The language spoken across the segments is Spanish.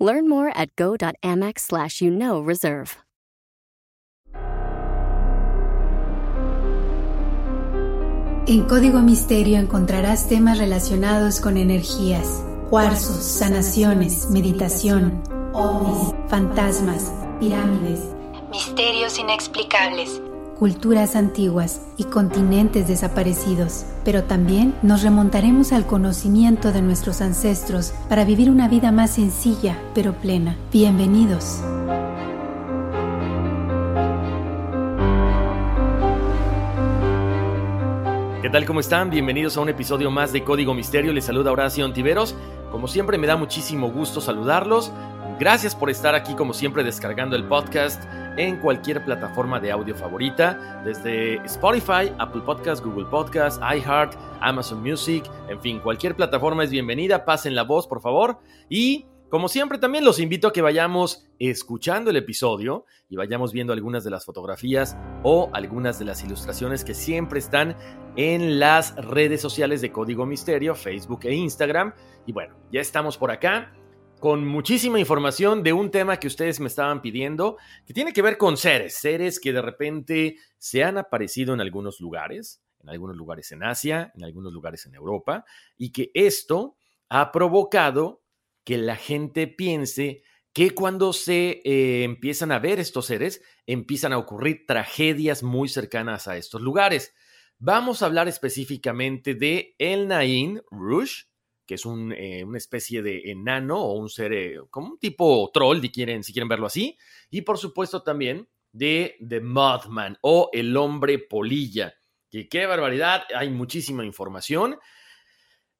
Learn more at go.amex slash you know reserve. En Código Misterio encontrarás temas relacionados con energías, cuarzos, sanaciones, meditación, ovnis, fantasmas, pirámides, misterios inexplicables, culturas antiguas y continentes desaparecidos. Pero también nos remontaremos al conocimiento de nuestros ancestros para vivir una vida más sencilla pero plena. Bienvenidos. ¿Qué tal? ¿Cómo están? Bienvenidos a un episodio más de Código Misterio. Les saluda Horacio Antiveros. Como siempre me da muchísimo gusto saludarlos. Gracias por estar aquí como siempre descargando el podcast en cualquier plataforma de audio favorita, desde Spotify, Apple Podcast, Google Podcast, iHeart, Amazon Music, en fin, cualquier plataforma es bienvenida, pasen la voz por favor. Y como siempre, también los invito a que vayamos escuchando el episodio y vayamos viendo algunas de las fotografías o algunas de las ilustraciones que siempre están en las redes sociales de Código Misterio, Facebook e Instagram. Y bueno, ya estamos por acá con muchísima información de un tema que ustedes me estaban pidiendo, que tiene que ver con seres, seres que de repente se han aparecido en algunos lugares, en algunos lugares en Asia, en algunos lugares en Europa, y que esto ha provocado que la gente piense que cuando se eh, empiezan a ver estos seres, empiezan a ocurrir tragedias muy cercanas a estos lugares. Vamos a hablar específicamente de El Nain Rouge, que es eh, una especie de enano o un ser eh, como un tipo troll, si quieren, si quieren verlo así. Y por supuesto también de The Mothman o el hombre polilla. Que qué barbaridad, hay muchísima información.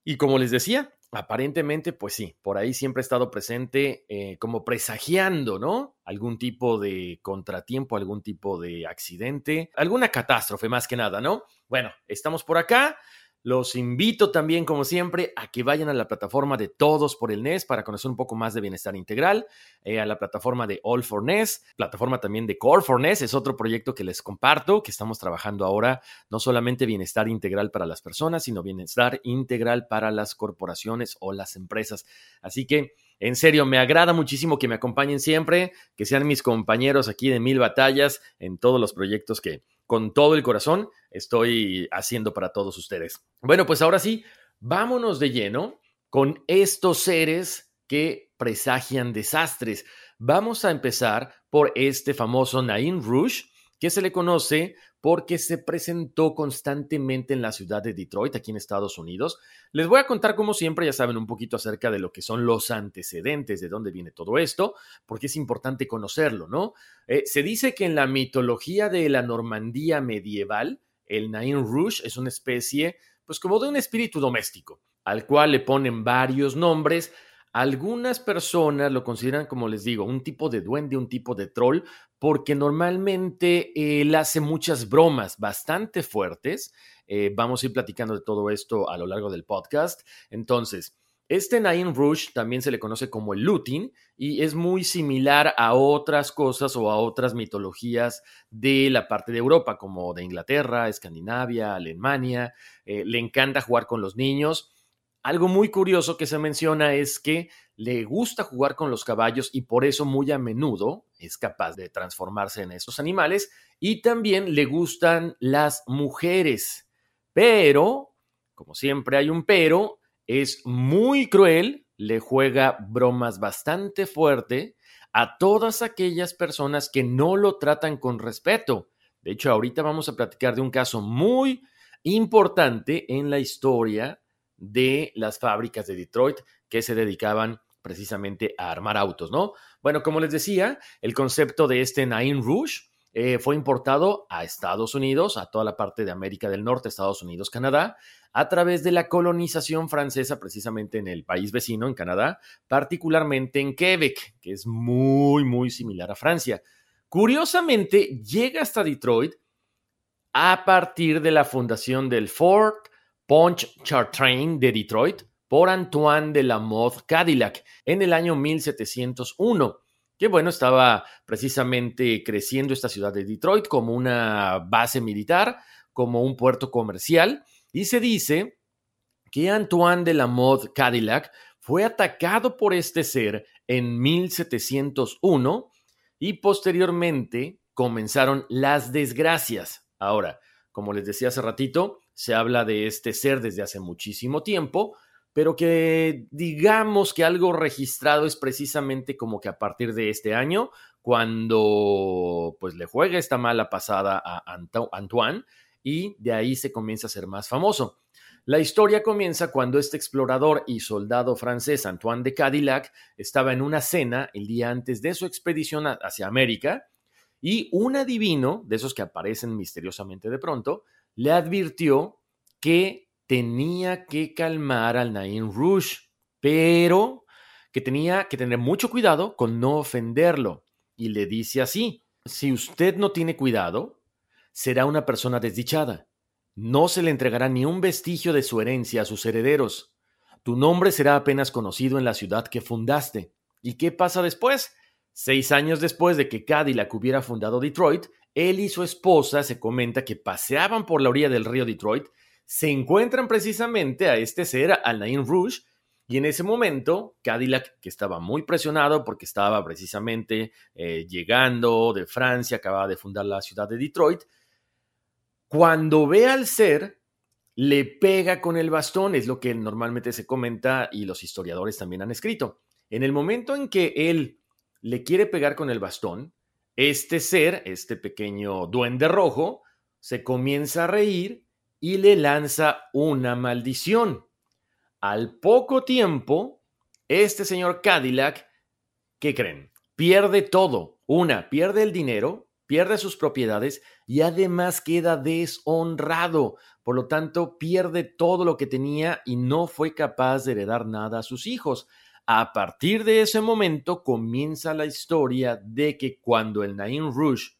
Y como les decía, aparentemente, pues sí, por ahí siempre ha estado presente eh, como presagiando, ¿no? Algún tipo de contratiempo, algún tipo de accidente, alguna catástrofe más que nada, ¿no? Bueno, estamos por acá. Los invito también, como siempre, a que vayan a la plataforma de Todos por el NES para conocer un poco más de bienestar integral, eh, a la plataforma de All for NES, plataforma también de Core for NES, es otro proyecto que les comparto, que estamos trabajando ahora, no solamente bienestar integral para las personas, sino bienestar integral para las corporaciones o las empresas. Así que, en serio, me agrada muchísimo que me acompañen siempre, que sean mis compañeros aquí de Mil Batallas en todos los proyectos que con todo el corazón estoy haciendo para todos ustedes. Bueno, pues ahora sí, vámonos de lleno con estos seres que presagian desastres. Vamos a empezar por este famoso Nain Rouge, que se le conoce porque se presentó constantemente en la ciudad de Detroit, aquí en Estados Unidos. Les voy a contar, como siempre, ya saben, un poquito acerca de lo que son los antecedentes, de dónde viene todo esto, porque es importante conocerlo, ¿no? Eh, se dice que en la mitología de la Normandía medieval, el Nain Rouge es una especie, pues como de un espíritu doméstico, al cual le ponen varios nombres, algunas personas lo consideran, como les digo, un tipo de duende, un tipo de troll, porque normalmente él hace muchas bromas bastante fuertes. Eh, vamos a ir platicando de todo esto a lo largo del podcast. Entonces, este Nain Rouge también se le conoce como el Lutin y es muy similar a otras cosas o a otras mitologías de la parte de Europa, como de Inglaterra, Escandinavia, Alemania. Eh, le encanta jugar con los niños algo muy curioso que se menciona es que le gusta jugar con los caballos y por eso muy a menudo es capaz de transformarse en estos animales y también le gustan las mujeres. Pero, como siempre hay un pero, es muy cruel, le juega bromas bastante fuerte a todas aquellas personas que no lo tratan con respeto. De hecho, ahorita vamos a platicar de un caso muy importante en la historia de las fábricas de Detroit que se dedicaban precisamente a armar autos, ¿no? Bueno, como les decía, el concepto de este Nain Rouge eh, fue importado a Estados Unidos, a toda la parte de América del Norte, Estados Unidos, Canadá, a través de la colonización francesa, precisamente en el país vecino, en Canadá, particularmente en Quebec, que es muy, muy similar a Francia. Curiosamente, llega hasta Detroit a partir de la fundación del Fort Punch Chartrain de Detroit por Antoine de la Mothe Cadillac en el año 1701, que bueno, estaba precisamente creciendo esta ciudad de Detroit como una base militar, como un puerto comercial, y se dice que Antoine de la Mothe Cadillac fue atacado por este ser en 1701 y posteriormente comenzaron las desgracias. Ahora, como les decía hace ratito, se habla de este ser desde hace muchísimo tiempo, pero que digamos que algo registrado es precisamente como que a partir de este año, cuando pues le juega esta mala pasada a Antoine y de ahí se comienza a ser más famoso. La historia comienza cuando este explorador y soldado francés Antoine de Cadillac estaba en una cena el día antes de su expedición hacia América y un adivino, de esos que aparecen misteriosamente de pronto, le advirtió que tenía que calmar al Nain Rouge, pero que tenía que tener mucho cuidado con no ofenderlo. Y le dice así, si usted no tiene cuidado, será una persona desdichada no se le entregará ni un vestigio de su herencia a sus herederos. Tu nombre será apenas conocido en la ciudad que fundaste. ¿Y qué pasa después? Seis años después de que Cadillac hubiera fundado Detroit, él y su esposa se comenta que paseaban por la orilla del río Detroit, se encuentran precisamente a este ser, al Nain Rouge, y en ese momento, Cadillac, que estaba muy presionado porque estaba precisamente eh, llegando de Francia, acababa de fundar la ciudad de Detroit, cuando ve al ser, le pega con el bastón, es lo que normalmente se comenta y los historiadores también han escrito. En el momento en que él le quiere pegar con el bastón, este ser, este pequeño duende rojo, se comienza a reír y le lanza una maldición. Al poco tiempo, este señor Cadillac, ¿qué creen? Pierde todo. Una, pierde el dinero, pierde sus propiedades y además queda deshonrado. Por lo tanto, pierde todo lo que tenía y no fue capaz de heredar nada a sus hijos. A partir de ese momento comienza la historia de que cuando el Nain Rouge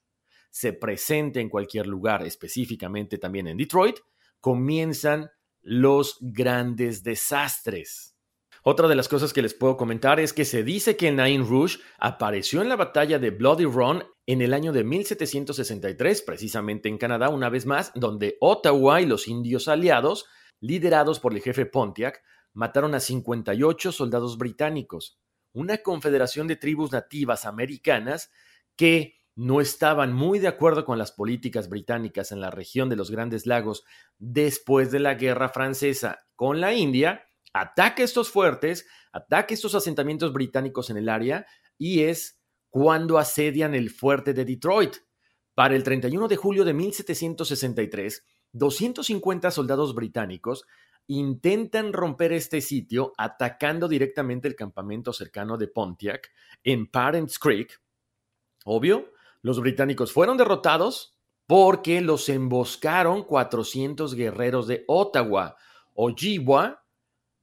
se presente en cualquier lugar, específicamente también en Detroit, comienzan los grandes desastres. Otra de las cosas que les puedo comentar es que se dice que Nain Rouge apareció en la batalla de Bloody Run en el año de 1763, precisamente en Canadá, una vez más, donde Ottawa y los indios aliados, liderados por el jefe Pontiac, mataron a 58 soldados británicos, una confederación de tribus nativas americanas que no estaban muy de acuerdo con las políticas británicas en la región de los Grandes Lagos después de la Guerra Francesa con la India ataca estos fuertes, ataca estos asentamientos británicos en el área y es cuando asedian el fuerte de Detroit. Para el 31 de julio de 1763, 250 soldados británicos intentan romper este sitio atacando directamente el campamento cercano de Pontiac en Parents Creek. Obvio, los británicos fueron derrotados porque los emboscaron 400 guerreros de Ottawa. Ojibwa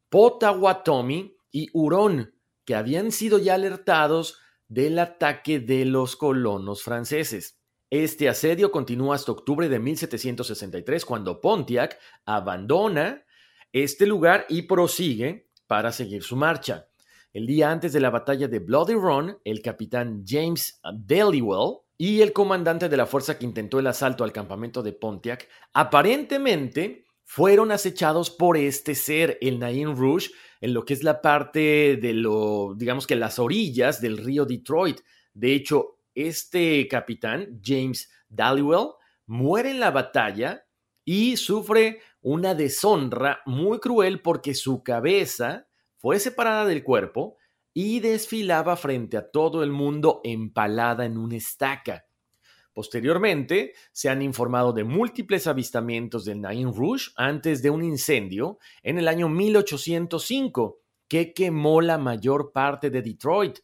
Potawatomi y Hurón, que habían sido ya alertados del ataque de los colonos franceses. Este asedio continúa hasta octubre de 1763, cuando Pontiac abandona este lugar y prosigue para seguir su marcha. El día antes de la batalla de Bloody Run, el capitán James Dellywell y el comandante de la fuerza que intentó el asalto al campamento de Pontiac aparentemente fueron acechados por este ser, el Nain Rouge, en lo que es la parte de lo, digamos que las orillas del río Detroit. De hecho, este capitán, James Dallywell, muere en la batalla y sufre una deshonra muy cruel porque su cabeza fue separada del cuerpo y desfilaba frente a todo el mundo empalada en una estaca. Posteriormente, se han informado de múltiples avistamientos del Nain Rouge antes de un incendio en el año 1805 que quemó la mayor parte de Detroit.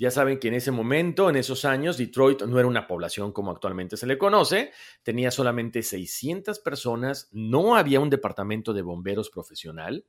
Ya saben que en ese momento, en esos años, Detroit no era una población como actualmente se le conoce, tenía solamente 600 personas, no había un departamento de bomberos profesional.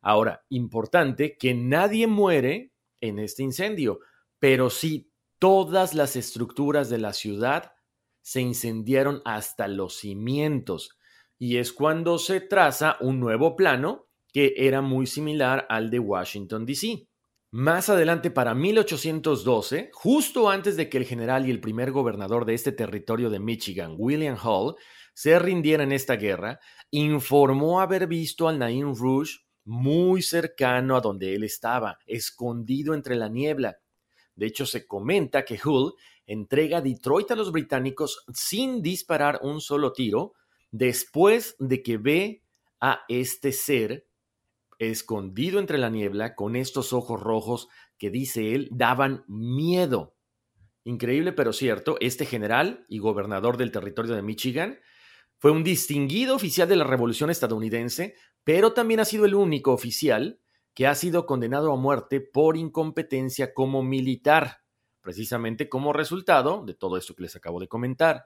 Ahora, importante que nadie muere en este incendio, pero sí todas las estructuras de la ciudad se incendiaron hasta los cimientos. Y es cuando se traza un nuevo plano que era muy similar al de Washington, D.C. Más adelante, para 1812, justo antes de que el general y el primer gobernador de este territorio de Michigan, William Hall, se rindiera en esta guerra, informó haber visto al Nain Rouge muy cercano a donde él estaba, escondido entre la niebla. De hecho, se comenta que Hull entrega Detroit a los británicos sin disparar un solo tiro, después de que ve a este ser escondido entre la niebla con estos ojos rojos que dice él daban miedo. Increíble pero cierto, este general y gobernador del territorio de Michigan fue un distinguido oficial de la Revolución estadounidense, pero también ha sido el único oficial que ha sido condenado a muerte por incompetencia como militar, precisamente como resultado de todo esto que les acabo de comentar.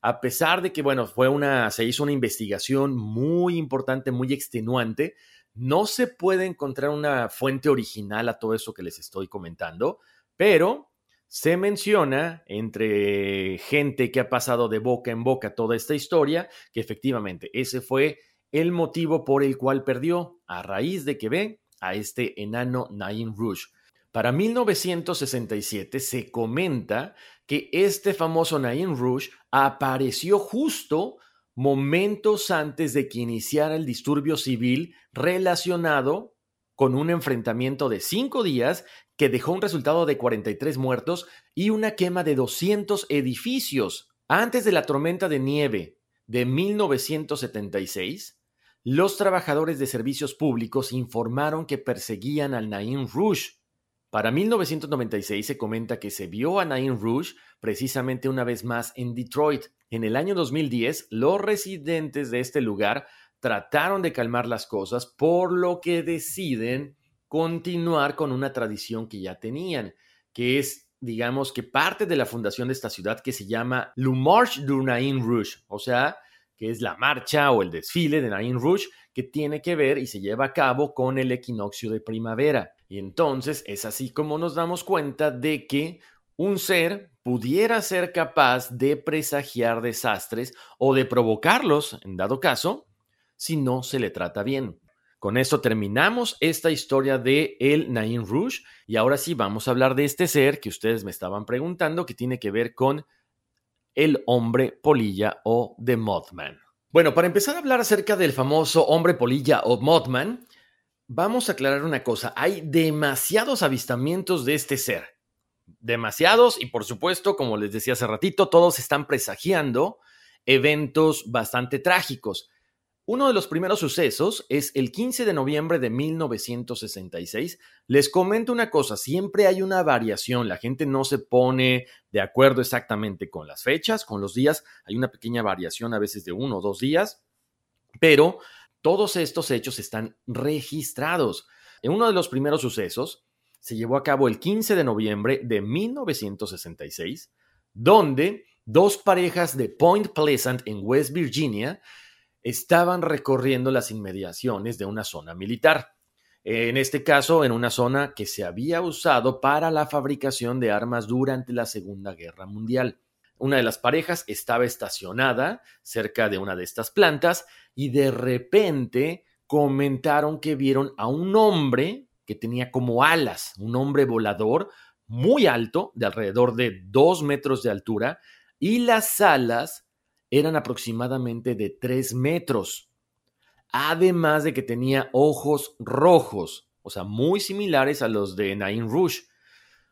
A pesar de que, bueno, fue una, se hizo una investigación muy importante, muy extenuante, no se puede encontrar una fuente original a todo eso que les estoy comentando, pero se menciona entre gente que ha pasado de boca en boca toda esta historia que efectivamente ese fue el motivo por el cual perdió a raíz de que ve a este enano Nain Rouge. Para 1967 se comenta que este famoso Nain Rouge apareció justo momentos antes de que iniciara el disturbio civil relacionado con un enfrentamiento de cinco días que dejó un resultado de 43 muertos y una quema de 200 edificios. Antes de la tormenta de nieve de 1976, los trabajadores de servicios públicos informaron que perseguían al Nain Rouge. Para 1996 se comenta que se vio a Nain Rouge precisamente una vez más en Detroit. En el año 2010, los residentes de este lugar trataron de calmar las cosas, por lo que deciden continuar con una tradición que ya tenían, que es, digamos, que parte de la fundación de esta ciudad que se llama Le Marche du Nain Rouge, o sea, que es la marcha o el desfile de Nain Rouge que tiene que ver y se lleva a cabo con el equinoccio de primavera. Y entonces es así como nos damos cuenta de que un ser pudiera ser capaz de presagiar desastres o de provocarlos, en dado caso, si no se le trata bien. Con esto terminamos esta historia de el Nain Rouge y ahora sí vamos a hablar de este ser que ustedes me estaban preguntando que tiene que ver con el hombre polilla o The Mothman. Bueno, para empezar a hablar acerca del famoso hombre polilla o Mothman, vamos a aclarar una cosa. Hay demasiados avistamientos de este ser. Demasiados y por supuesto, como les decía hace ratito, todos están presagiando eventos bastante trágicos. Uno de los primeros sucesos es el 15 de noviembre de 1966. Les comento una cosa, siempre hay una variación, la gente no se pone de acuerdo exactamente con las fechas, con los días, hay una pequeña variación a veces de uno o dos días, pero todos estos hechos están registrados. En uno de los primeros sucesos se llevó a cabo el 15 de noviembre de 1966, donde dos parejas de Point Pleasant en West Virginia estaban recorriendo las inmediaciones de una zona militar. En este caso, en una zona que se había usado para la fabricación de armas durante la Segunda Guerra Mundial. Una de las parejas estaba estacionada cerca de una de estas plantas y de repente comentaron que vieron a un hombre que tenía como alas, un hombre volador muy alto, de alrededor de dos metros de altura, y las alas eran aproximadamente de 3 metros, además de que tenía ojos rojos, o sea, muy similares a los de Nain Rouge.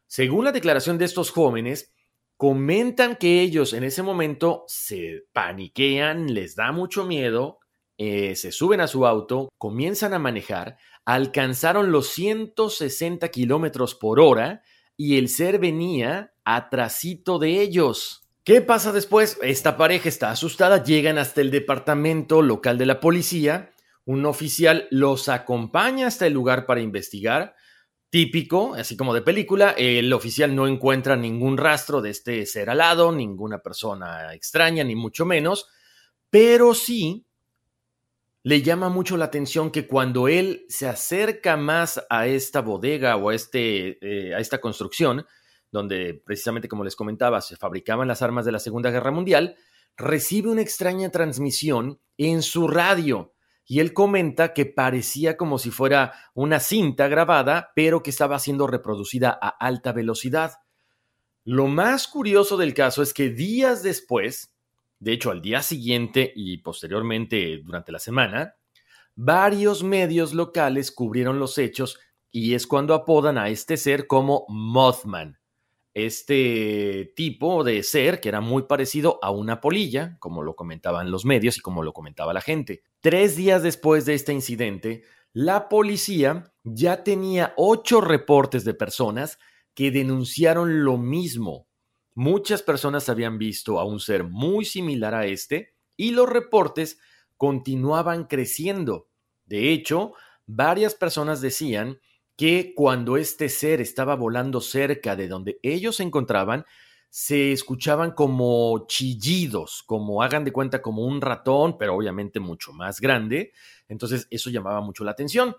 Según la declaración de estos jóvenes, comentan que ellos en ese momento se paniquean, les da mucho miedo, eh, se suben a su auto, comienzan a manejar, alcanzaron los 160 kilómetros por hora y el ser venía atrasito de ellos. ¿Qué pasa después? Esta pareja está asustada, llegan hasta el departamento local de la policía, un oficial los acompaña hasta el lugar para investigar. Típico, así como de película, el oficial no encuentra ningún rastro de este ser alado, ninguna persona extraña, ni mucho menos, pero sí le llama mucho la atención que cuando él se acerca más a esta bodega o a, este, eh, a esta construcción, donde precisamente como les comentaba se fabricaban las armas de la Segunda Guerra Mundial, recibe una extraña transmisión en su radio y él comenta que parecía como si fuera una cinta grabada, pero que estaba siendo reproducida a alta velocidad. Lo más curioso del caso es que días después, de hecho al día siguiente y posteriormente durante la semana, varios medios locales cubrieron los hechos y es cuando apodan a este ser como Mothman. Este tipo de ser que era muy parecido a una polilla, como lo comentaban los medios y como lo comentaba la gente. Tres días después de este incidente, la policía ya tenía ocho reportes de personas que denunciaron lo mismo. Muchas personas habían visto a un ser muy similar a este y los reportes continuaban creciendo. De hecho, varias personas decían que cuando este ser estaba volando cerca de donde ellos se encontraban, se escuchaban como chillidos, como hagan de cuenta como un ratón, pero obviamente mucho más grande. Entonces eso llamaba mucho la atención.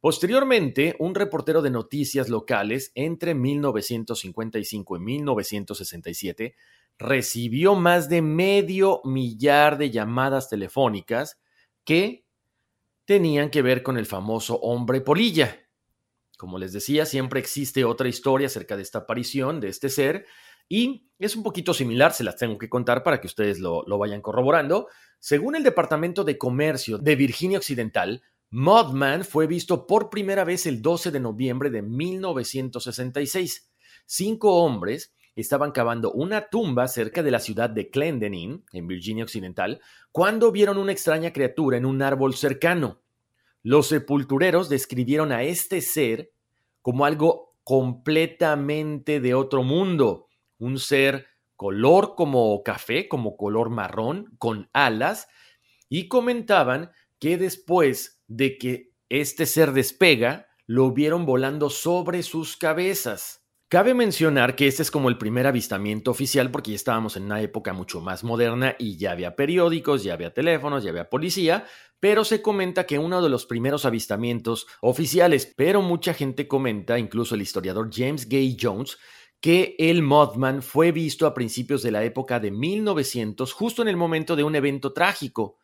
Posteriormente, un reportero de noticias locales entre 1955 y 1967 recibió más de medio millar de llamadas telefónicas que tenían que ver con el famoso hombre polilla. Como les decía, siempre existe otra historia acerca de esta aparición, de este ser, y es un poquito similar, se las tengo que contar para que ustedes lo, lo vayan corroborando. Según el Departamento de Comercio de Virginia Occidental, Mothman fue visto por primera vez el 12 de noviembre de 1966. Cinco hombres estaban cavando una tumba cerca de la ciudad de Clendenin, en Virginia Occidental, cuando vieron una extraña criatura en un árbol cercano. Los sepultureros describieron a este ser como algo completamente de otro mundo, un ser color como café, como color marrón, con alas, y comentaban que después de que este ser despega, lo vieron volando sobre sus cabezas. Cabe mencionar que este es como el primer avistamiento oficial porque ya estábamos en una época mucho más moderna y ya había periódicos, ya había teléfonos, ya había policía, pero se comenta que uno de los primeros avistamientos oficiales, pero mucha gente comenta, incluso el historiador James Gay Jones, que el Mothman fue visto a principios de la época de 1900, justo en el momento de un evento trágico,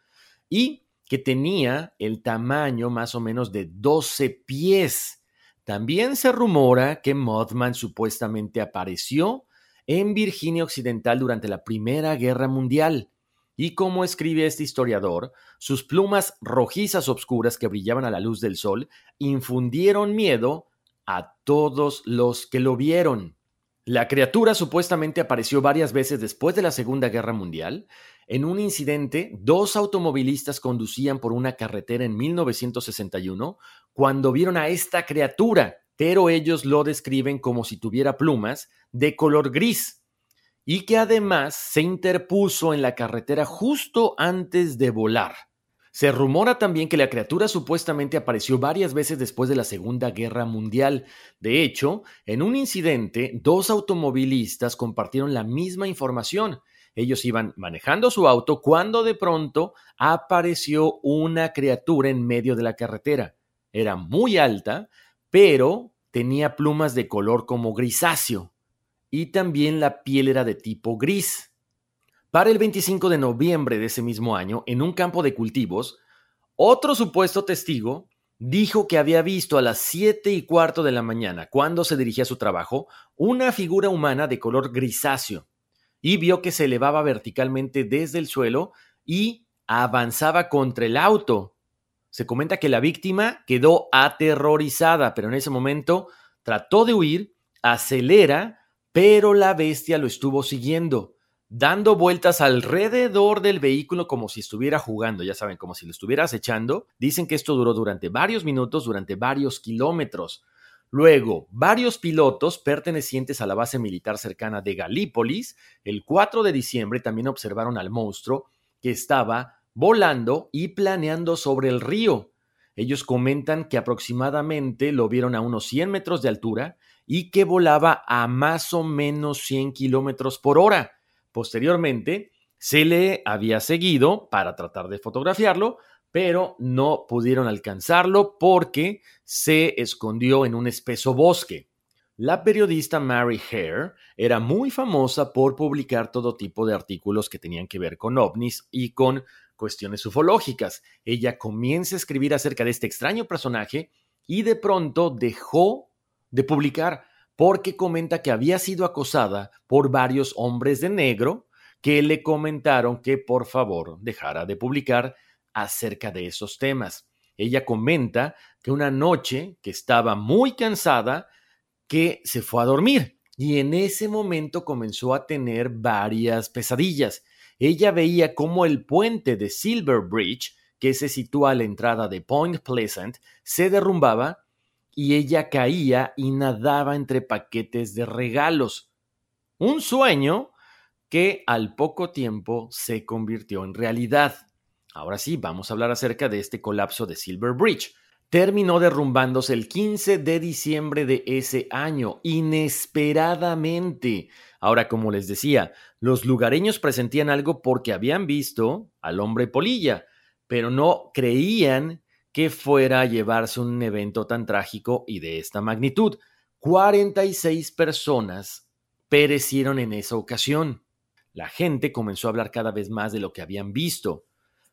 y que tenía el tamaño más o menos de 12 pies. También se rumora que Mothman supuestamente apareció en Virginia Occidental durante la Primera Guerra Mundial. Y como escribe este historiador, sus plumas rojizas obscuras que brillaban a la luz del sol infundieron miedo a todos los que lo vieron. La criatura supuestamente apareció varias veces después de la Segunda Guerra Mundial. En un incidente, dos automovilistas conducían por una carretera en 1961 cuando vieron a esta criatura, pero ellos lo describen como si tuviera plumas de color gris y que además se interpuso en la carretera justo antes de volar. Se rumora también que la criatura supuestamente apareció varias veces después de la Segunda Guerra Mundial. De hecho, en un incidente, dos automovilistas compartieron la misma información. Ellos iban manejando su auto cuando de pronto apareció una criatura en medio de la carretera era muy alta, pero tenía plumas de color como grisáceo y también la piel era de tipo gris. Para el 25 de noviembre de ese mismo año, en un campo de cultivos, otro supuesto testigo dijo que había visto a las siete y cuarto de la mañana, cuando se dirigía a su trabajo, una figura humana de color grisáceo y vio que se elevaba verticalmente desde el suelo y avanzaba contra el auto se comenta que la víctima quedó aterrorizada, pero en ese momento trató de huir, acelera, pero la bestia lo estuvo siguiendo, dando vueltas alrededor del vehículo como si estuviera jugando, ya saben, como si lo estuviera acechando. Dicen que esto duró durante varios minutos, durante varios kilómetros. Luego, varios pilotos pertenecientes a la base militar cercana de Galípolis, el 4 de diciembre también observaron al monstruo que estaba volando y planeando sobre el río. Ellos comentan que aproximadamente lo vieron a unos 100 metros de altura y que volaba a más o menos 100 kilómetros por hora. Posteriormente, se le había seguido para tratar de fotografiarlo, pero no pudieron alcanzarlo porque se escondió en un espeso bosque. La periodista Mary Hare era muy famosa por publicar todo tipo de artículos que tenían que ver con ovnis y con cuestiones ufológicas. Ella comienza a escribir acerca de este extraño personaje y de pronto dejó de publicar porque comenta que había sido acosada por varios hombres de negro que le comentaron que por favor dejara de publicar acerca de esos temas. Ella comenta que una noche que estaba muy cansada, que se fue a dormir y en ese momento comenzó a tener varias pesadillas. Ella veía cómo el puente de Silver Bridge, que se sitúa a la entrada de Point Pleasant, se derrumbaba y ella caía y nadaba entre paquetes de regalos. Un sueño que al poco tiempo se convirtió en realidad. Ahora sí, vamos a hablar acerca de este colapso de Silver Bridge terminó derrumbándose el 15 de diciembre de ese año, inesperadamente. Ahora, como les decía, los lugareños presentían algo porque habían visto al hombre polilla, pero no creían que fuera a llevarse un evento tan trágico y de esta magnitud. 46 personas perecieron en esa ocasión. La gente comenzó a hablar cada vez más de lo que habían visto.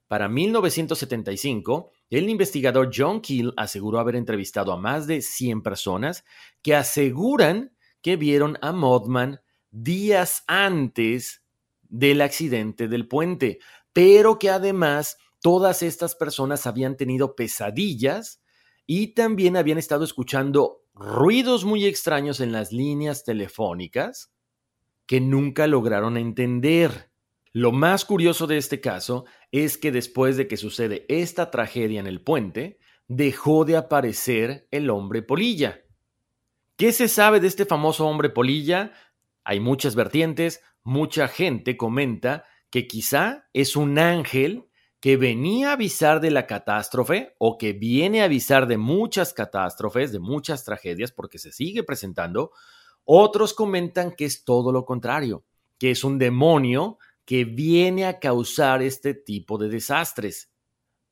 Para 1975, el investigador John Keel aseguró haber entrevistado a más de 100 personas que aseguran que vieron a Mothman días antes del accidente del puente, pero que además todas estas personas habían tenido pesadillas y también habían estado escuchando ruidos muy extraños en las líneas telefónicas que nunca lograron entender. Lo más curioso de este caso es que después de que sucede esta tragedia en el puente, dejó de aparecer el hombre polilla. ¿Qué se sabe de este famoso hombre polilla? Hay muchas vertientes, mucha gente comenta que quizá es un ángel que venía a avisar de la catástrofe o que viene a avisar de muchas catástrofes, de muchas tragedias, porque se sigue presentando. Otros comentan que es todo lo contrario, que es un demonio que viene a causar este tipo de desastres.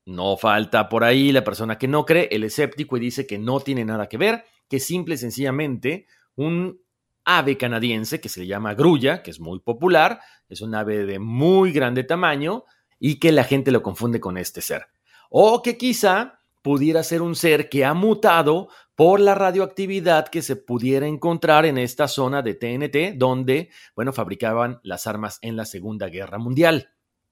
No falta por ahí la persona que no cree, el escéptico y dice que no tiene nada que ver, que simple y sencillamente un ave canadiense que se llama grulla, que es muy popular, es un ave de muy grande tamaño y que la gente lo confunde con este ser. O que quizá pudiera ser un ser que ha mutado por la radioactividad que se pudiera encontrar en esta zona de TNT, donde, bueno, fabricaban las armas en la Segunda Guerra Mundial.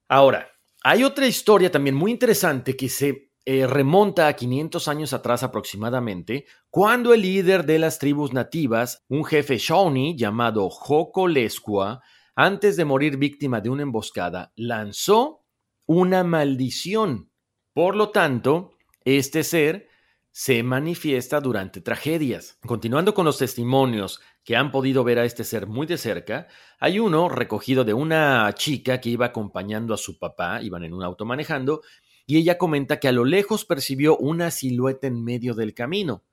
Ahora, hay otra historia también muy interesante que se eh, remonta a 500 años atrás aproximadamente, cuando el líder de las tribus nativas, un jefe Shawnee llamado Jocolescua, antes de morir víctima de una emboscada, lanzó una maldición. Por lo tanto, este ser se manifiesta durante tragedias. Continuando con los testimonios que han podido ver a este ser muy de cerca, hay uno recogido de una chica que iba acompañando a su papá, iban en un auto manejando, y ella comenta que a lo lejos percibió una silueta en medio del camino.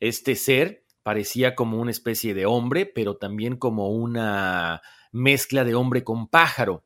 Este ser parecía como una especie de hombre, pero también como una mezcla de hombre con pájaro.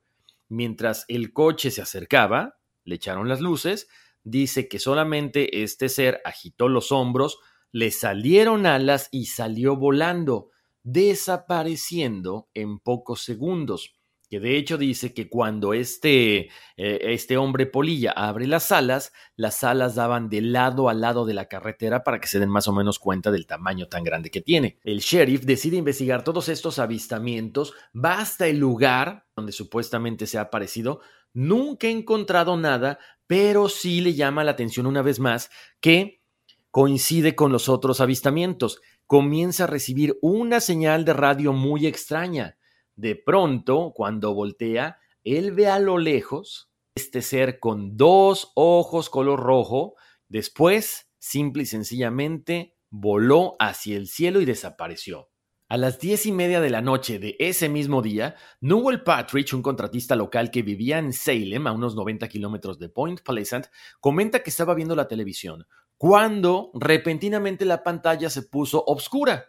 Mientras el coche se acercaba, le echaron las luces, dice que solamente este ser agitó los hombros, le salieron alas y salió volando, desapareciendo en pocos segundos. Que de hecho dice que cuando este, eh, este hombre polilla abre las alas, las alas daban de lado a lado de la carretera para que se den más o menos cuenta del tamaño tan grande que tiene. El sheriff decide investigar todos estos avistamientos, va hasta el lugar donde supuestamente se ha aparecido, nunca he encontrado nada, pero sí le llama la atención una vez más que coincide con los otros avistamientos. Comienza a recibir una señal de radio muy extraña. De pronto, cuando voltea, él ve a lo lejos este ser con dos ojos color rojo. Después, simple y sencillamente, voló hacia el cielo y desapareció. A las diez y media de la noche de ese mismo día, Newell Patridge, un contratista local que vivía en Salem, a unos 90 kilómetros de Point Pleasant, comenta que estaba viendo la televisión cuando repentinamente la pantalla se puso oscura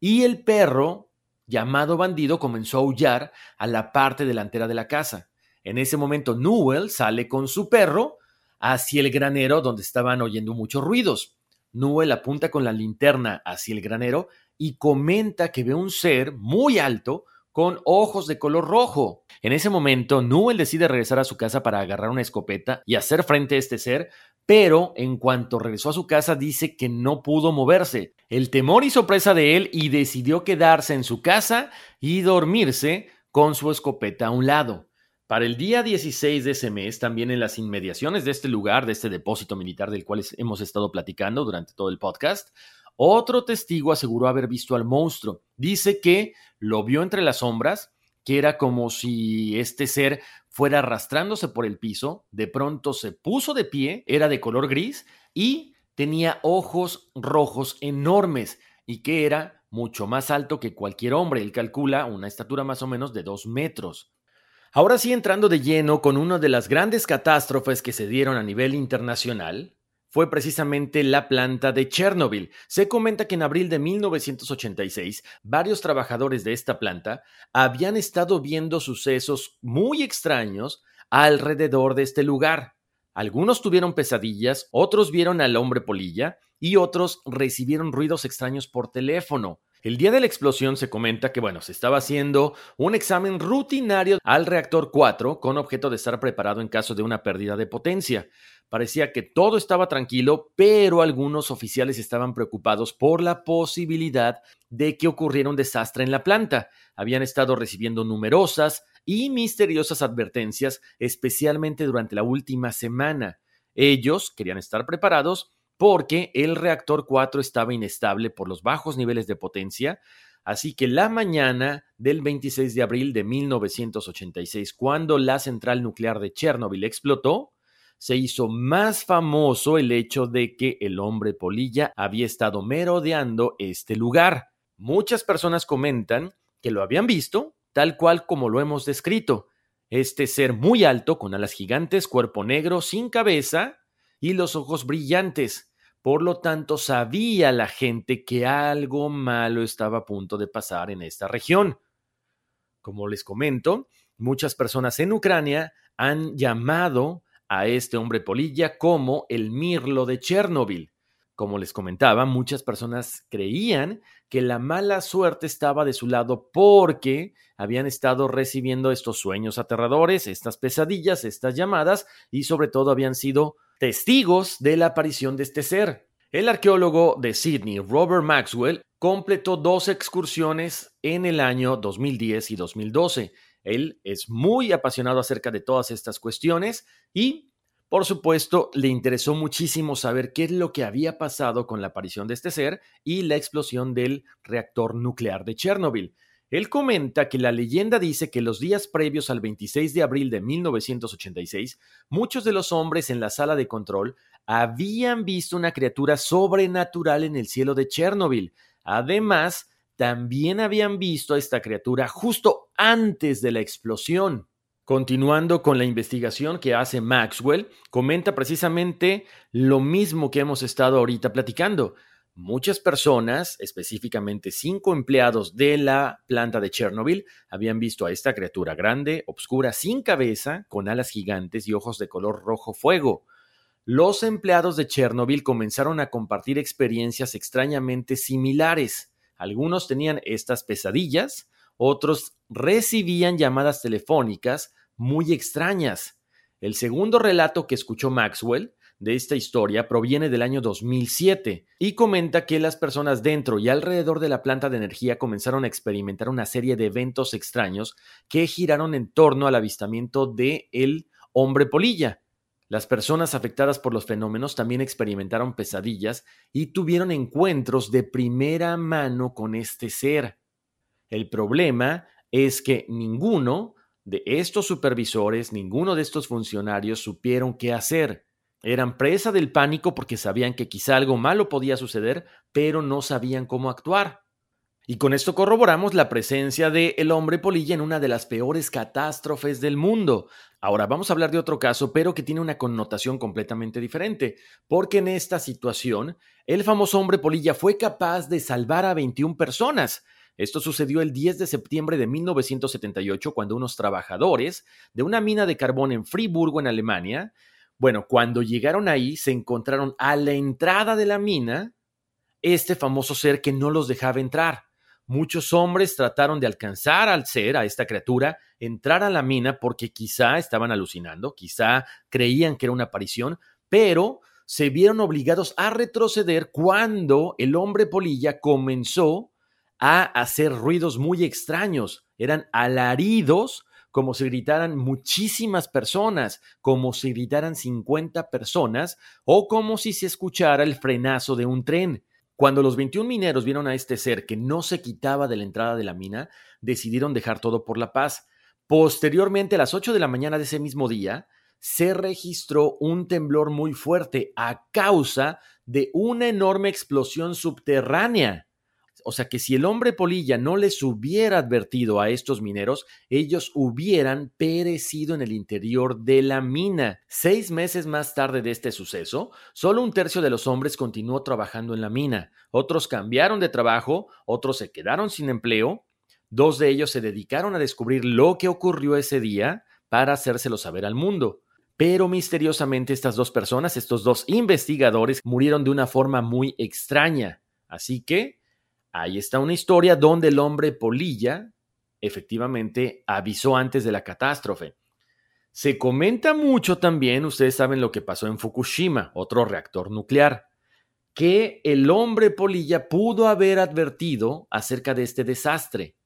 y el perro, llamado bandido, comenzó a aullar a la parte delantera de la casa. En ese momento, Newell sale con su perro hacia el granero donde estaban oyendo muchos ruidos. Newell apunta con la linterna hacia el granero y comenta que ve un ser muy alto con ojos de color rojo. En ese momento, Newell decide regresar a su casa para agarrar una escopeta y hacer frente a este ser, pero en cuanto regresó a su casa dice que no pudo moverse. El temor hizo presa de él y decidió quedarse en su casa y dormirse con su escopeta a un lado. Para el día 16 de ese mes, también en las inmediaciones de este lugar, de este depósito militar del cual hemos estado platicando durante todo el podcast, otro testigo aseguró haber visto al monstruo. Dice que lo vio entre las sombras, que era como si este ser fuera arrastrándose por el piso, de pronto se puso de pie, era de color gris y tenía ojos rojos enormes y que era mucho más alto que cualquier hombre. Él calcula una estatura más o menos de dos metros. Ahora sí, entrando de lleno con una de las grandes catástrofes que se dieron a nivel internacional, fue precisamente la planta de Chernobyl. Se comenta que en abril de 1986, varios trabajadores de esta planta habían estado viendo sucesos muy extraños alrededor de este lugar. Algunos tuvieron pesadillas, otros vieron al hombre polilla y otros recibieron ruidos extraños por teléfono. El día de la explosión se comenta que, bueno, se estaba haciendo un examen rutinario al reactor 4 con objeto de estar preparado en caso de una pérdida de potencia. Parecía que todo estaba tranquilo, pero algunos oficiales estaban preocupados por la posibilidad de que ocurriera un desastre en la planta. Habían estado recibiendo numerosas y misteriosas advertencias, especialmente durante la última semana. Ellos querían estar preparados porque el reactor 4 estaba inestable por los bajos niveles de potencia, así que la mañana del 26 de abril de 1986, cuando la central nuclear de Chernobyl explotó, se hizo más famoso el hecho de que el hombre polilla había estado merodeando este lugar. Muchas personas comentan que lo habían visto tal cual como lo hemos descrito. Este ser muy alto, con alas gigantes, cuerpo negro, sin cabeza y los ojos brillantes. Por lo tanto, sabía la gente que algo malo estaba a punto de pasar en esta región. Como les comento, muchas personas en Ucrania han llamado a este hombre polilla como el Mirlo de Chernobyl. Como les comentaba, muchas personas creían que la mala suerte estaba de su lado porque habían estado recibiendo estos sueños aterradores, estas pesadillas, estas llamadas y sobre todo habían sido testigos de la aparición de este ser. El arqueólogo de Sydney, Robert Maxwell, completó dos excursiones en el año 2010 y 2012. Él es muy apasionado acerca de todas estas cuestiones y, por supuesto, le interesó muchísimo saber qué es lo que había pasado con la aparición de este ser y la explosión del reactor nuclear de Chernobyl. Él comenta que la leyenda dice que los días previos al 26 de abril de 1986, muchos de los hombres en la sala de control habían visto una criatura sobrenatural en el cielo de Chernobyl. Además, también habían visto a esta criatura justo antes de la explosión. Continuando con la investigación que hace Maxwell, comenta precisamente lo mismo que hemos estado ahorita platicando. Muchas personas, específicamente cinco empleados de la planta de Chernobyl, habían visto a esta criatura grande, oscura, sin cabeza, con alas gigantes y ojos de color rojo fuego. Los empleados de Chernobyl comenzaron a compartir experiencias extrañamente similares. Algunos tenían estas pesadillas, otros recibían llamadas telefónicas muy extrañas. El segundo relato que escuchó Maxwell de esta historia proviene del año 2007 y comenta que las personas dentro y alrededor de la planta de energía comenzaron a experimentar una serie de eventos extraños que giraron en torno al avistamiento de el hombre polilla. Las personas afectadas por los fenómenos también experimentaron pesadillas y tuvieron encuentros de primera mano con este ser. El problema es que ninguno de estos supervisores, ninguno de estos funcionarios supieron qué hacer. Eran presa del pánico porque sabían que quizá algo malo podía suceder, pero no sabían cómo actuar. Y con esto corroboramos la presencia de el hombre polilla en una de las peores catástrofes del mundo. Ahora vamos a hablar de otro caso, pero que tiene una connotación completamente diferente, porque en esta situación, el famoso hombre polilla fue capaz de salvar a 21 personas. Esto sucedió el 10 de septiembre de 1978, cuando unos trabajadores de una mina de carbón en Friburgo, en Alemania, bueno, cuando llegaron ahí se encontraron a la entrada de la mina este famoso ser que no los dejaba entrar. Muchos hombres trataron de alcanzar al ser, a esta criatura, entrar a la mina porque quizá estaban alucinando, quizá creían que era una aparición, pero se vieron obligados a retroceder cuando el hombre polilla comenzó a hacer ruidos muy extraños. Eran alaridos como si gritaran muchísimas personas, como si gritaran 50 personas o como si se escuchara el frenazo de un tren. Cuando los 21 mineros vieron a este ser que no se quitaba de la entrada de la mina, decidieron dejar todo por la paz. Posteriormente, a las 8 de la mañana de ese mismo día, se registró un temblor muy fuerte a causa de una enorme explosión subterránea. O sea que si el hombre polilla no les hubiera advertido a estos mineros, ellos hubieran perecido en el interior de la mina. Seis meses más tarde de este suceso, solo un tercio de los hombres continuó trabajando en la mina. Otros cambiaron de trabajo, otros se quedaron sin empleo. Dos de ellos se dedicaron a descubrir lo que ocurrió ese día para hacérselo saber al mundo. Pero misteriosamente estas dos personas, estos dos investigadores, murieron de una forma muy extraña. Así que Ahí está una historia donde el hombre polilla efectivamente avisó antes de la catástrofe. Se comenta mucho también, ustedes saben lo que pasó en Fukushima, otro reactor nuclear, que el hombre polilla pudo haber advertido acerca de este desastre.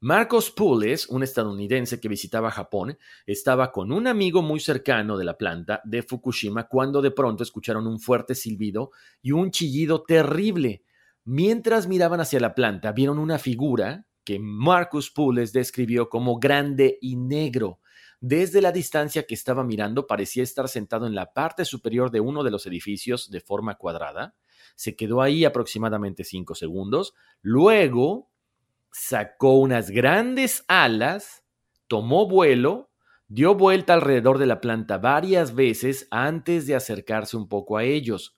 Marcos Pules, un estadounidense que visitaba Japón, estaba con un amigo muy cercano de la planta de Fukushima cuando de pronto escucharon un fuerte silbido y un chillido terrible Mientras miraban hacia la planta, vieron una figura que Marcus Pules describió como grande y negro. Desde la distancia que estaba mirando parecía estar sentado en la parte superior de uno de los edificios de forma cuadrada. Se quedó ahí aproximadamente cinco segundos. Luego sacó unas grandes alas, tomó vuelo, dio vuelta alrededor de la planta varias veces antes de acercarse un poco a ellos.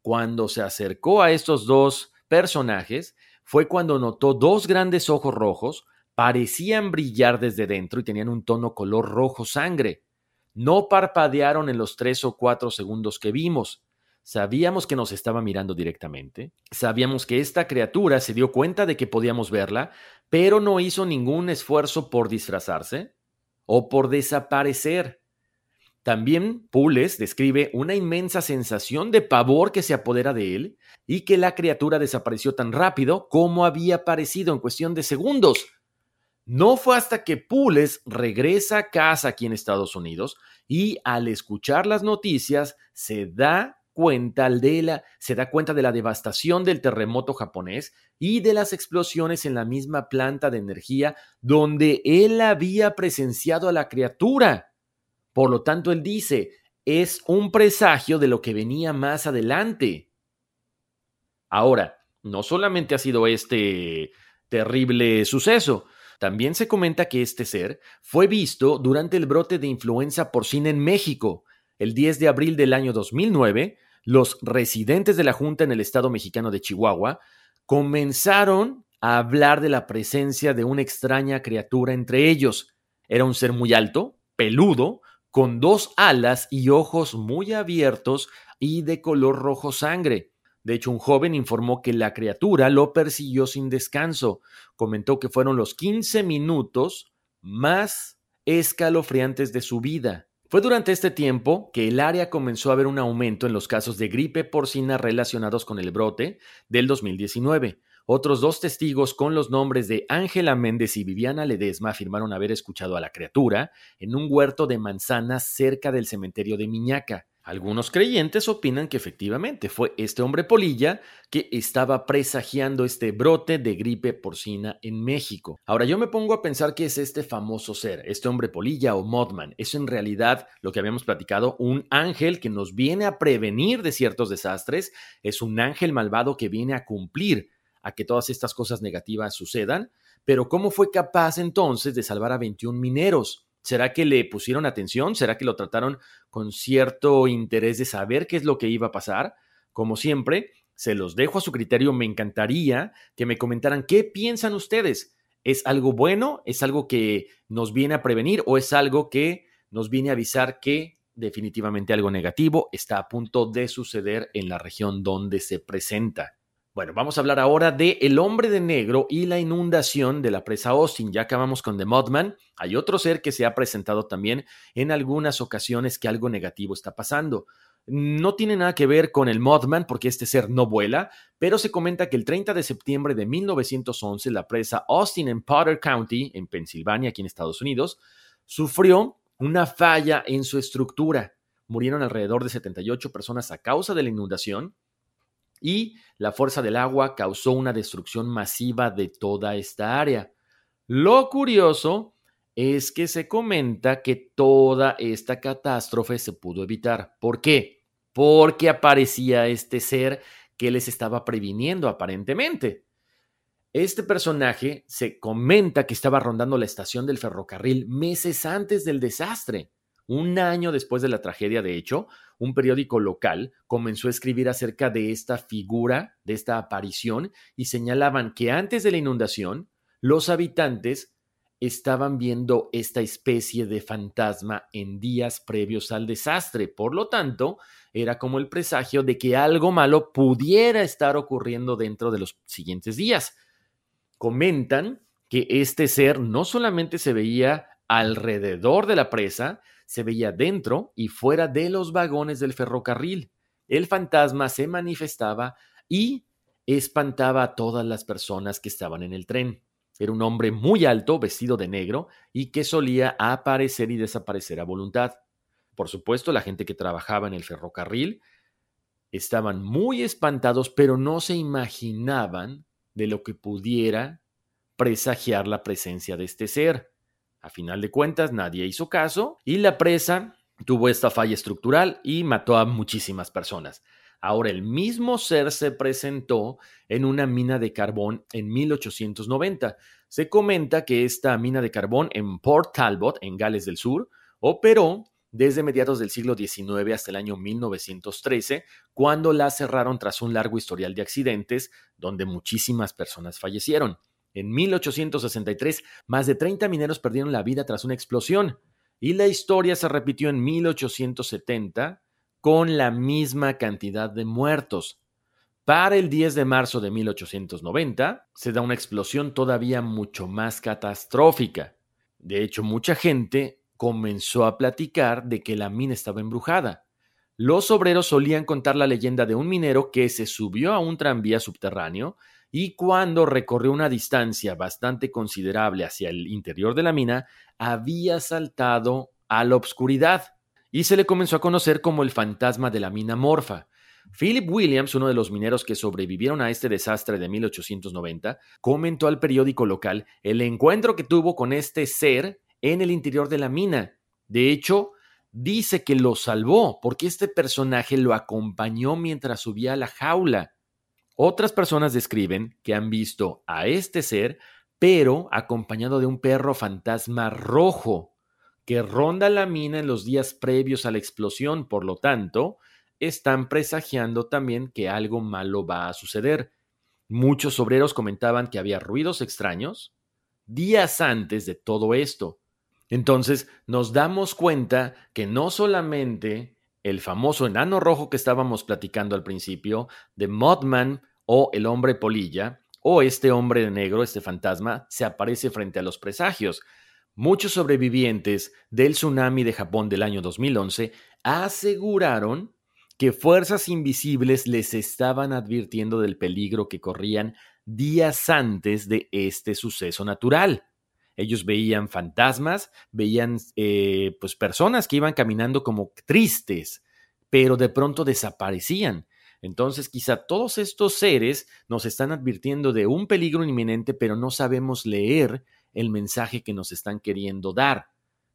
Cuando se acercó a estos dos personajes fue cuando notó dos grandes ojos rojos, parecían brillar desde dentro y tenían un tono color rojo sangre. No parpadearon en los tres o cuatro segundos que vimos. Sabíamos que nos estaba mirando directamente, sabíamos que esta criatura se dio cuenta de que podíamos verla, pero no hizo ningún esfuerzo por disfrazarse o por desaparecer. También Pules describe una inmensa sensación de pavor que se apodera de él y que la criatura desapareció tan rápido como había aparecido en cuestión de segundos. No fue hasta que Pules regresa a casa aquí en Estados Unidos y al escuchar las noticias se da cuenta de la, se da cuenta de la devastación del terremoto japonés y de las explosiones en la misma planta de energía donde él había presenciado a la criatura. Por lo tanto, él dice, es un presagio de lo que venía más adelante. Ahora, no solamente ha sido este terrible suceso, también se comenta que este ser fue visto durante el brote de influenza porcina en México. El 10 de abril del año 2009, los residentes de la Junta en el estado mexicano de Chihuahua comenzaron a hablar de la presencia de una extraña criatura entre ellos. Era un ser muy alto, peludo, con dos alas y ojos muy abiertos y de color rojo sangre. De hecho, un joven informó que la criatura lo persiguió sin descanso. Comentó que fueron los 15 minutos más escalofriantes de su vida. Fue durante este tiempo que el área comenzó a ver un aumento en los casos de gripe porcina relacionados con el brote del 2019. Otros dos testigos con los nombres de Ángela Méndez y Viviana Ledesma afirmaron haber escuchado a la criatura en un huerto de manzanas cerca del cementerio de Miñaca. Algunos creyentes opinan que efectivamente fue este hombre polilla que estaba presagiando este brote de gripe porcina en México. Ahora yo me pongo a pensar qué es este famoso ser, este hombre polilla o Modman. Es en realidad lo que habíamos platicado, un ángel que nos viene a prevenir de ciertos desastres, es un ángel malvado que viene a cumplir a que todas estas cosas negativas sucedan, pero ¿cómo fue capaz entonces de salvar a 21 mineros? ¿Será que le pusieron atención? ¿Será que lo trataron con cierto interés de saber qué es lo que iba a pasar? Como siempre, se los dejo a su criterio. Me encantaría que me comentaran qué piensan ustedes. ¿Es algo bueno? ¿Es algo que nos viene a prevenir? ¿O es algo que nos viene a avisar que definitivamente algo negativo está a punto de suceder en la región donde se presenta? Bueno, vamos a hablar ahora de El hombre de negro y la inundación de la presa Austin. Ya acabamos con The Mudman. Hay otro ser que se ha presentado también en algunas ocasiones que algo negativo está pasando. No tiene nada que ver con el Mothman porque este ser no vuela, pero se comenta que el 30 de septiembre de 1911 la presa Austin en Potter County, en Pensilvania, aquí en Estados Unidos, sufrió una falla en su estructura. Murieron alrededor de 78 personas a causa de la inundación y la fuerza del agua causó una destrucción masiva de toda esta área. Lo curioso es que se comenta que toda esta catástrofe se pudo evitar. ¿Por qué? Porque aparecía este ser que les estaba previniendo aparentemente. Este personaje se comenta que estaba rondando la estación del ferrocarril meses antes del desastre. Un año después de la tragedia, de hecho, un periódico local comenzó a escribir acerca de esta figura, de esta aparición, y señalaban que antes de la inundación, los habitantes estaban viendo esta especie de fantasma en días previos al desastre. Por lo tanto, era como el presagio de que algo malo pudiera estar ocurriendo dentro de los siguientes días. Comentan que este ser no solamente se veía alrededor de la presa, se veía dentro y fuera de los vagones del ferrocarril. El fantasma se manifestaba y espantaba a todas las personas que estaban en el tren. Era un hombre muy alto, vestido de negro, y que solía aparecer y desaparecer a voluntad. Por supuesto, la gente que trabajaba en el ferrocarril estaban muy espantados, pero no se imaginaban de lo que pudiera presagiar la presencia de este ser. A final de cuentas, nadie hizo caso y la presa tuvo esta falla estructural y mató a muchísimas personas. Ahora, el mismo ser se presentó en una mina de carbón en 1890. Se comenta que esta mina de carbón en Port Talbot, en Gales del Sur, operó desde mediados del siglo XIX hasta el año 1913, cuando la cerraron tras un largo historial de accidentes donde muchísimas personas fallecieron. En 1863, más de 30 mineros perdieron la vida tras una explosión, y la historia se repitió en 1870 con la misma cantidad de muertos. Para el 10 de marzo de 1890 se da una explosión todavía mucho más catastrófica. De hecho, mucha gente comenzó a platicar de que la mina estaba embrujada. Los obreros solían contar la leyenda de un minero que se subió a un tranvía subterráneo y cuando recorrió una distancia bastante considerable hacia el interior de la mina, había saltado a la obscuridad y se le comenzó a conocer como el fantasma de la mina morfa. Philip Williams, uno de los mineros que sobrevivieron a este desastre de 1890, comentó al periódico local el encuentro que tuvo con este ser en el interior de la mina. De hecho, dice que lo salvó porque este personaje lo acompañó mientras subía a la jaula. Otras personas describen que han visto a este ser, pero acompañado de un perro fantasma rojo que ronda la mina en los días previos a la explosión. Por lo tanto, están presagiando también que algo malo va a suceder. Muchos obreros comentaban que había ruidos extraños días antes de todo esto. Entonces nos damos cuenta que no solamente el famoso enano rojo que estábamos platicando al principio, de Mothman o el hombre polilla, o este hombre de negro, este fantasma, se aparece frente a los presagios. Muchos sobrevivientes del tsunami de Japón del año 2011 aseguraron que fuerzas invisibles les estaban advirtiendo del peligro que corrían días antes de este suceso natural. Ellos veían fantasmas, veían eh, pues personas que iban caminando como tristes, pero de pronto desaparecían. Entonces, quizá todos estos seres nos están advirtiendo de un peligro inminente, pero no sabemos leer el mensaje que nos están queriendo dar.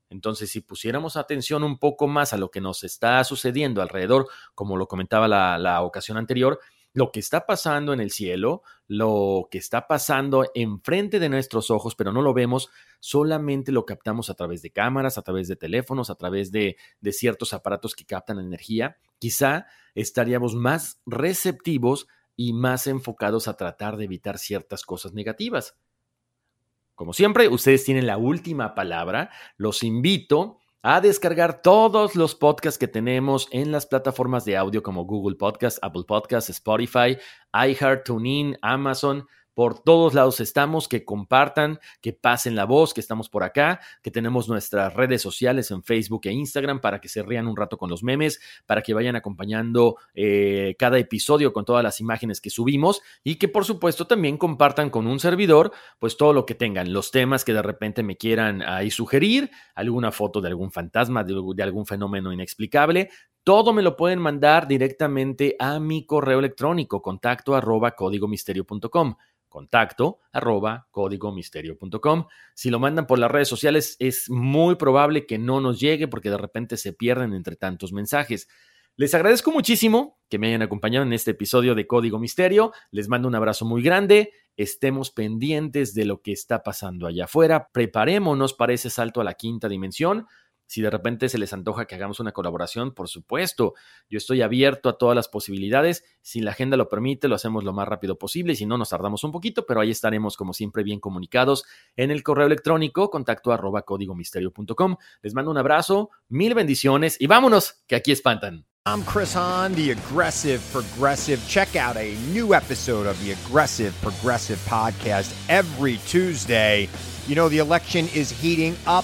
Entonces, si pusiéramos atención un poco más a lo que nos está sucediendo alrededor, como lo comentaba la, la ocasión anterior, lo que está pasando en el cielo, lo que está pasando enfrente de nuestros ojos, pero no lo vemos, solamente lo captamos a través de cámaras, a través de teléfonos, a través de, de ciertos aparatos que captan energía, quizá estaríamos más receptivos y más enfocados a tratar de evitar ciertas cosas negativas. Como siempre, ustedes tienen la última palabra. Los invito a descargar todos los podcasts que tenemos en las plataformas de audio como Google Podcast, Apple Podcast, Spotify, iHeart, TuneIn, Amazon por todos lados estamos, que compartan, que pasen la voz, que estamos por acá, que tenemos nuestras redes sociales en Facebook e Instagram para que se rían un rato con los memes, para que vayan acompañando eh, cada episodio con todas las imágenes que subimos y que por supuesto también compartan con un servidor pues todo lo que tengan, los temas que de repente me quieran ahí sugerir, alguna foto de algún fantasma, de, de algún fenómeno inexplicable, todo me lo pueden mandar directamente a mi correo electrónico, contacto arroba códigomisterio.com contacto arroba códigomisterio.com. Si lo mandan por las redes sociales es muy probable que no nos llegue porque de repente se pierden entre tantos mensajes. Les agradezco muchísimo que me hayan acompañado en este episodio de Código Misterio. Les mando un abrazo muy grande. Estemos pendientes de lo que está pasando allá afuera. Preparémonos para ese salto a la quinta dimensión. Si de repente se les antoja que hagamos una colaboración, por supuesto, yo estoy abierto a todas las posibilidades. Si la agenda lo permite, lo hacemos lo más rápido posible si no, nos tardamos un poquito, pero ahí estaremos como siempre bien comunicados en el correo electrónico contacto arroba códigomisterio.com. Les mando un abrazo, mil bendiciones y vámonos, que aquí espantan. I'm Chris Hahn, the Aggressive Progressive. Check out a new episode of the Aggressive Progressive podcast every Tuesday. You know, the election is heating up